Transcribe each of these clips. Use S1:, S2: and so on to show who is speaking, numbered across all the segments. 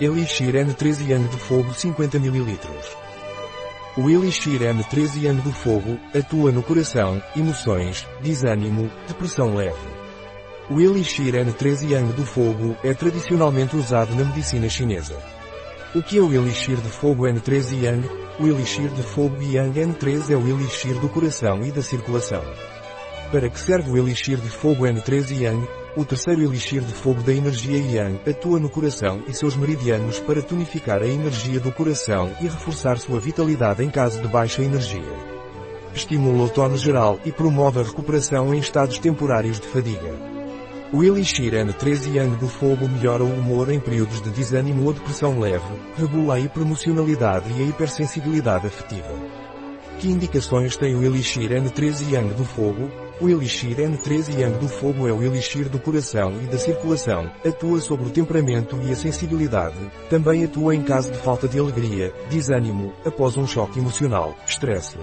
S1: Elixir N13 Yang do Fogo 50 ml. O Elixir N13 Yang do Fogo atua no coração, emoções, desânimo, depressão leve. O Elixir N13 Yang do Fogo é tradicionalmente usado na medicina chinesa. O que é o Elixir de Fogo N13 Yang? O Elixir de Fogo Yang N3 é o Elixir do coração e da circulação. Para que serve o Elixir de Fogo N13 Yang? O terceiro elixir de fogo da energia Yang atua no coração e seus meridianos para tonificar a energia do coração e reforçar sua vitalidade em caso de baixa energia. Estimula o tono geral e promove a recuperação em estados temporários de fadiga. O Elixir N13 Yang do Fogo melhora o humor em períodos de desânimo ou depressão leve, regula a hipermocionalidade e a hipersensibilidade afetiva. Que indicações tem o Elixir N13 Yang do Fogo? O Elixir N13 Yang do Fogo é o elixir do coração e da circulação, atua sobre o temperamento e a sensibilidade, também atua em caso de falta de alegria, desânimo, após um choque emocional, estresse.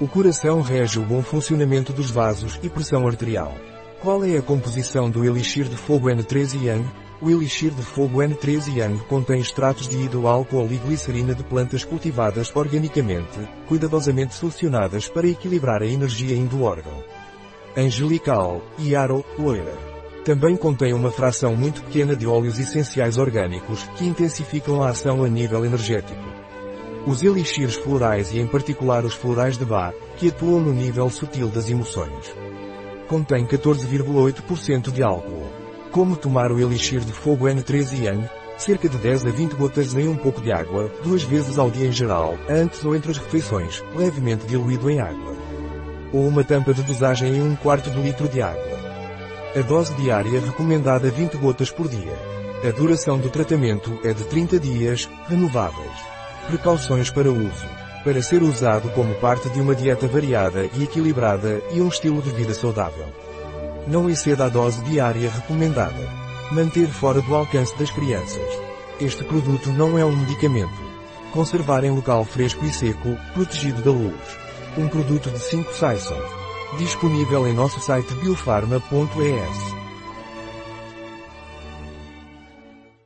S1: O coração rege o bom funcionamento dos vasos e pressão arterial. Qual é a composição do Elixir de Fogo N13 Yang? O Elixir de Fogo N13 Yang contém extratos de hidroálcool e glicerina de plantas cultivadas organicamente, cuidadosamente selecionadas para equilibrar a energia do órgão angelical, Yaro, loira. Também contém uma fração muito pequena de óleos essenciais orgânicos, que intensificam a ação a nível energético. Os elixirs florais e em particular os florais de Bach, que atuam no nível sutil das emoções. Contém 14,8% de álcool. Como tomar o elixir de fogo N13 Yang? Cerca de 10 a 20 gotas em um pouco de água, duas vezes ao dia em geral, antes ou entre as refeições, levemente diluído em água ou uma tampa de dosagem em um quarto de litro de água. A dose diária recomendada 20 gotas por dia. A duração do tratamento é de 30 dias, renováveis. Precauções para uso. Para ser usado como parte de uma dieta variada e equilibrada e um estilo de vida saudável. Não exceda a dose diária recomendada. Manter fora do alcance das crianças. Este produto não é um medicamento. Conservar em local fresco e seco, protegido da luz. Um produto de 5 Saison. Disponível em nosso site biofarma.es.